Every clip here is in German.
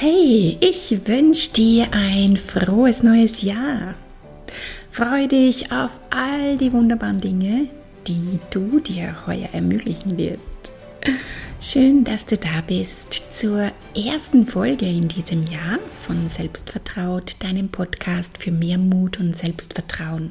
Hey, ich wünsche dir ein frohes neues Jahr. Freue dich auf all die wunderbaren Dinge, die du dir heuer ermöglichen wirst. Schön, dass du da bist zur ersten Folge in diesem Jahr von Selbstvertraut, deinem Podcast für mehr Mut und Selbstvertrauen.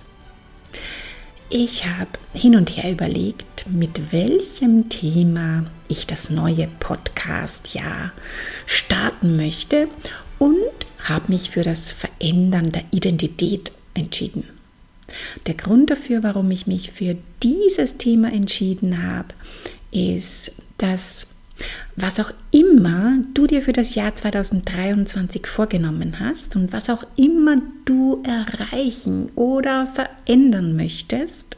Ich habe hin und her überlegt, mit welchem Thema ich das neue Podcast-Jahr starten möchte und habe mich für das Verändern der Identität entschieden. Der Grund dafür, warum ich mich für dieses Thema entschieden habe, ist, dass was auch immer du dir für das Jahr 2023 vorgenommen hast und was auch immer du erreichen oder verändern möchtest,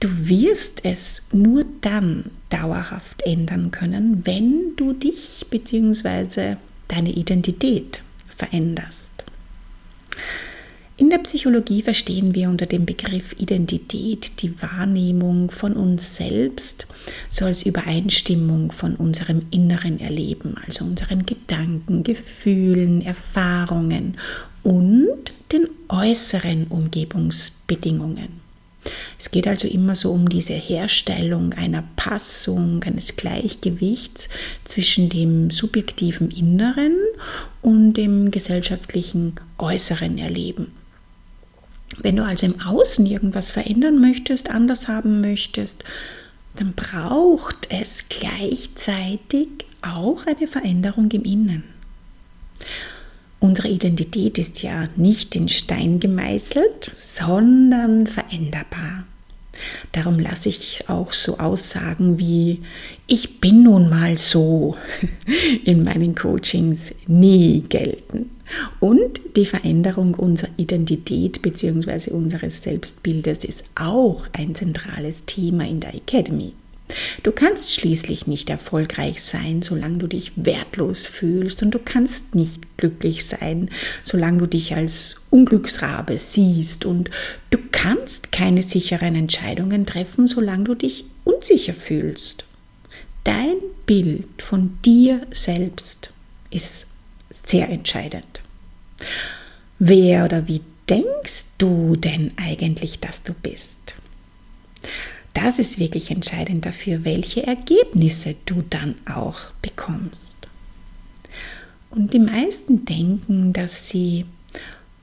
du wirst es nur dann dauerhaft ändern können, wenn du dich bzw. deine Identität veränderst. In der Psychologie verstehen wir unter dem Begriff Identität die Wahrnehmung von uns selbst so als Übereinstimmung von unserem inneren Erleben, also unseren Gedanken, Gefühlen, Erfahrungen und den äußeren Umgebungsbedingungen. Es geht also immer so um diese Herstellung einer Passung, eines Gleichgewichts zwischen dem subjektiven Inneren und dem gesellschaftlichen äußeren Erleben. Wenn du also im Außen irgendwas verändern möchtest, anders haben möchtest, dann braucht es gleichzeitig auch eine Veränderung im Innen. Unsere Identität ist ja nicht in Stein gemeißelt, sondern veränderbar. Darum lasse ich auch so Aussagen wie ich bin nun mal so in meinen Coachings nie gelten. Und die Veränderung unserer Identität bzw. unseres Selbstbildes ist auch ein zentrales Thema in der Academy. Du kannst schließlich nicht erfolgreich sein, solange du dich wertlos fühlst und du kannst nicht glücklich sein, solange du dich als Unglücksrabe siehst und du kannst keine sicheren Entscheidungen treffen, solange du dich unsicher fühlst. Dein Bild von dir selbst ist sehr entscheidend. Wer oder wie denkst du denn eigentlich, dass du bist? Das ist wirklich entscheidend dafür, welche Ergebnisse du dann auch bekommst. Und die meisten denken, dass sie,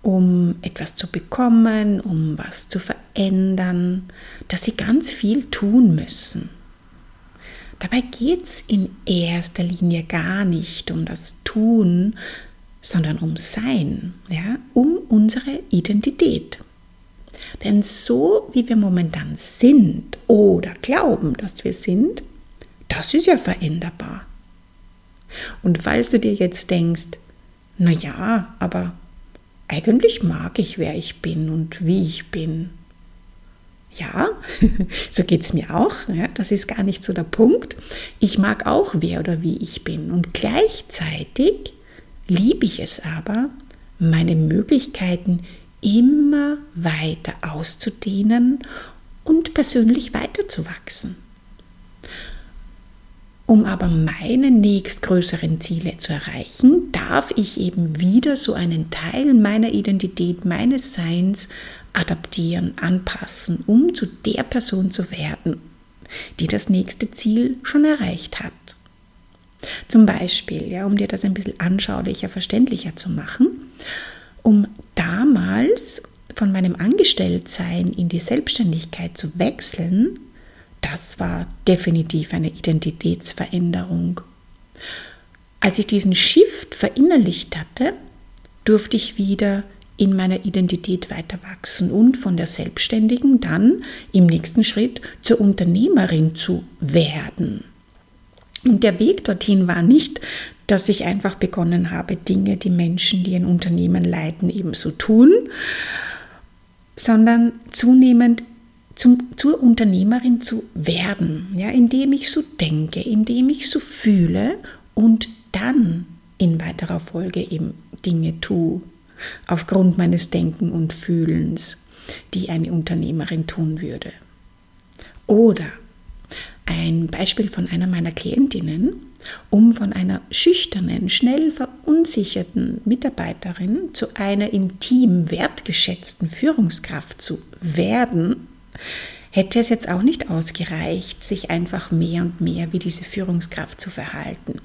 um etwas zu bekommen, um was zu verändern, dass sie ganz viel tun müssen. Dabei geht es in erster Linie gar nicht um das Tun, sondern um Sein, ja, um unsere Identität. Denn so wie wir momentan sind oder glauben, dass wir sind, das ist ja veränderbar. Und falls du dir jetzt denkst, na ja, aber eigentlich mag ich, wer ich bin und wie ich bin. Ja, so geht es mir auch. Ja, das ist gar nicht so der Punkt. Ich mag auch, wer oder wie ich bin. Und gleichzeitig liebe ich es aber, meine Möglichkeiten immer weiter auszudehnen und persönlich weiterzuwachsen. Um aber meine nächstgrößeren Ziele zu erreichen, darf ich eben wieder so einen Teil meiner Identität, meines Seins adaptieren, anpassen, um zu der Person zu werden, die das nächste Ziel schon erreicht hat. Zum Beispiel, ja, um dir das ein bisschen anschaulicher, verständlicher zu machen, um damals von meinem Angestelltsein in die Selbstständigkeit zu wechseln, das war definitiv eine Identitätsveränderung. Als ich diesen Shift verinnerlicht hatte, durfte ich wieder in meiner Identität weiter wachsen und von der Selbstständigen dann im nächsten Schritt zur Unternehmerin zu werden. Und der Weg dorthin war nicht dass ich einfach begonnen habe, Dinge, die Menschen, die ein Unternehmen leiten, ebenso tun, sondern zunehmend zum, zur Unternehmerin zu werden, ja, indem ich so denke, indem ich so fühle und dann in weiterer Folge eben Dinge tue, aufgrund meines Denken und Fühlens, die eine Unternehmerin tun würde. Oder ein Beispiel von einer meiner Klientinnen, um von einer schüchternen, schnell verunsicherten Mitarbeiterin zu einer im Team wertgeschätzten Führungskraft zu werden, hätte es jetzt auch nicht ausgereicht, sich einfach mehr und mehr wie diese Führungskraft zu verhalten.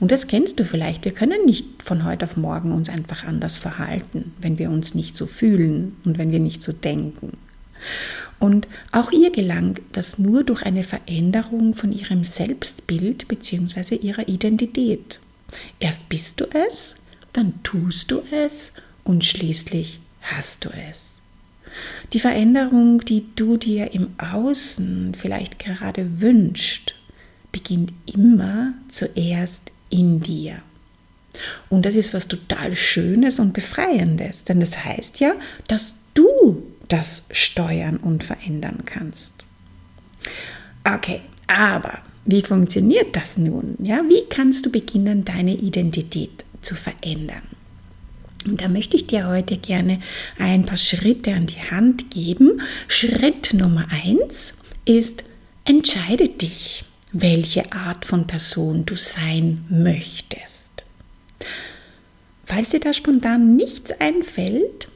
Und das kennst du vielleicht. Wir können nicht von heute auf morgen uns einfach anders verhalten, wenn wir uns nicht so fühlen und wenn wir nicht so denken. Und auch ihr gelang das nur durch eine Veränderung von ihrem Selbstbild bzw. ihrer Identität. Erst bist du es, dann tust du es und schließlich hast du es. Die Veränderung, die du dir im Außen vielleicht gerade wünschst, beginnt immer zuerst in dir. Und das ist was total Schönes und Befreiendes, denn das heißt ja, dass du das steuern und verändern kannst. Okay, aber wie funktioniert das nun? Ja, wie kannst du beginnen, deine Identität zu verändern? Und da möchte ich dir heute gerne ein paar Schritte an die Hand geben. Schritt Nummer eins ist, entscheide dich, welche Art von Person du sein möchtest. Falls dir da spontan nichts einfällt,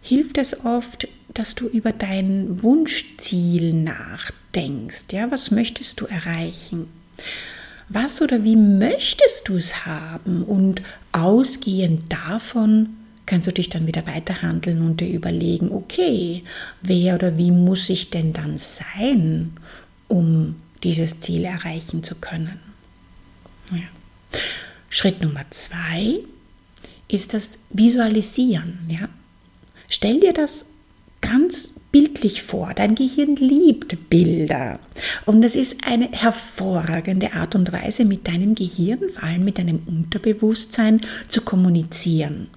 hilft es oft, dass du über dein Wunschziel nachdenkst. Ja, was möchtest du erreichen? Was oder wie möchtest du es haben? Und ausgehend davon kannst du dich dann wieder weiterhandeln und dir überlegen, okay, wer oder wie muss ich denn dann sein, um dieses Ziel erreichen zu können? Ja. Schritt Nummer zwei ist das Visualisieren. Ja? Stell dir das ganz bildlich vor. Dein Gehirn liebt Bilder. Und das ist eine hervorragende Art und Weise, mit deinem Gehirn, vor allem mit deinem Unterbewusstsein, zu kommunizieren.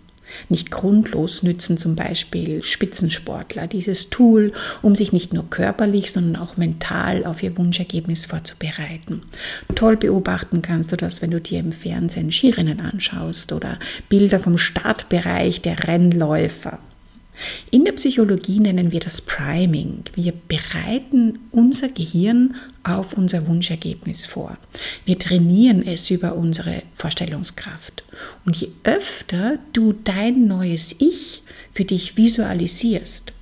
Nicht grundlos nützen zum Beispiel Spitzensportler dieses Tool, um sich nicht nur körperlich, sondern auch mental auf ihr Wunschergebnis vorzubereiten. Toll beobachten kannst du das, wenn du dir im Fernsehen Skirennen anschaust oder Bilder vom Startbereich der Rennläufer. In der Psychologie nennen wir das Priming. Wir bereiten unser Gehirn auf unser Wunschergebnis vor. Wir trainieren es über unsere Vorstellungskraft. Und je öfter du dein neues Ich für dich visualisierst,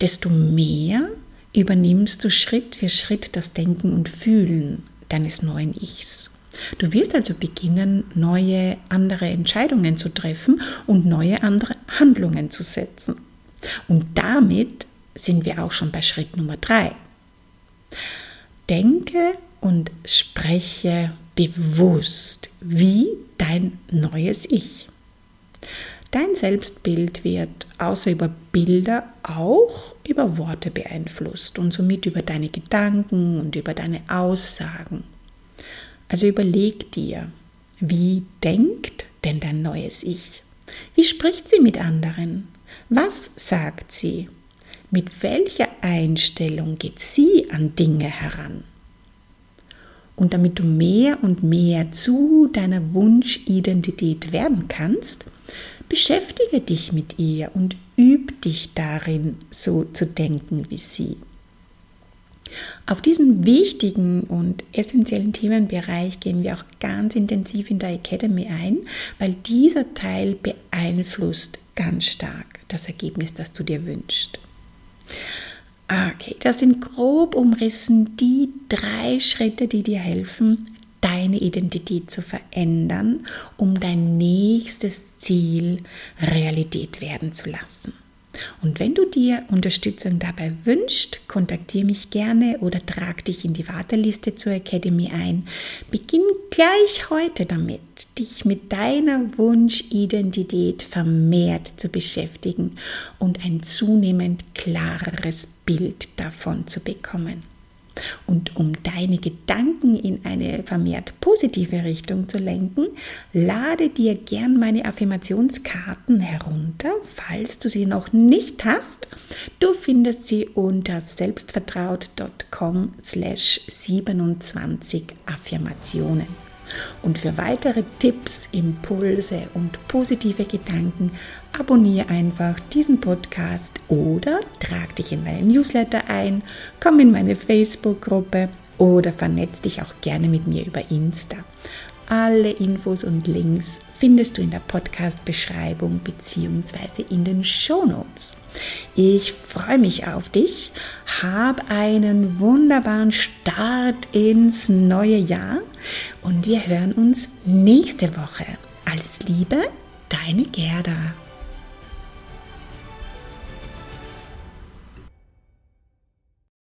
desto mehr übernimmst du Schritt für Schritt das Denken und Fühlen deines neuen Ichs. Du wirst also beginnen, neue, andere Entscheidungen zu treffen und neue, andere Handlungen zu setzen. Und damit sind wir auch schon bei Schritt Nummer drei. Denke und spreche bewusst wie dein neues Ich. Dein Selbstbild wird außer über Bilder auch über Worte beeinflusst und somit über deine Gedanken und über deine Aussagen. Also überleg dir, wie denkt denn dein neues Ich? Wie spricht sie mit anderen? Was sagt sie? Mit welcher Einstellung geht sie an Dinge heran? Und damit du mehr und mehr zu deiner Wunschidentität werden kannst, beschäftige dich mit ihr und üb dich darin, so zu denken wie sie. Auf diesen wichtigen und essentiellen Themenbereich gehen wir auch ganz intensiv in der Academy ein, weil dieser Teil beeinflusst ganz stark das Ergebnis, das du dir wünschst. Okay, das sind grob umrissen die drei Schritte, die dir helfen, deine Identität zu verändern, um dein nächstes Ziel Realität werden zu lassen. Und wenn du dir Unterstützung dabei wünschst, kontaktiere mich gerne oder trag dich in die Warteliste zur Academy ein. Beginn gleich heute damit, dich mit deiner Wunschidentität vermehrt zu beschäftigen und ein zunehmend klareres Bild davon zu bekommen. Und um deine Gedanken in eine vermehrt positive Richtung zu lenken, lade dir gern meine Affirmationskarten herunter, falls du sie noch nicht hast. Du findest sie unter selbstvertraut.com slash 27 Affirmationen. Und für weitere Tipps, Impulse und positive Gedanken abonniere einfach diesen Podcast oder trag dich in meinen Newsletter ein, komm in meine Facebook-Gruppe oder vernetz dich auch gerne mit mir über Insta. Alle Infos und Links findest du in der Podcast-Beschreibung bzw. in den Show Notes. Ich freue mich auf dich. Hab einen wunderbaren Start ins neue Jahr und wir hören uns nächste Woche. Alles Liebe, deine Gerda.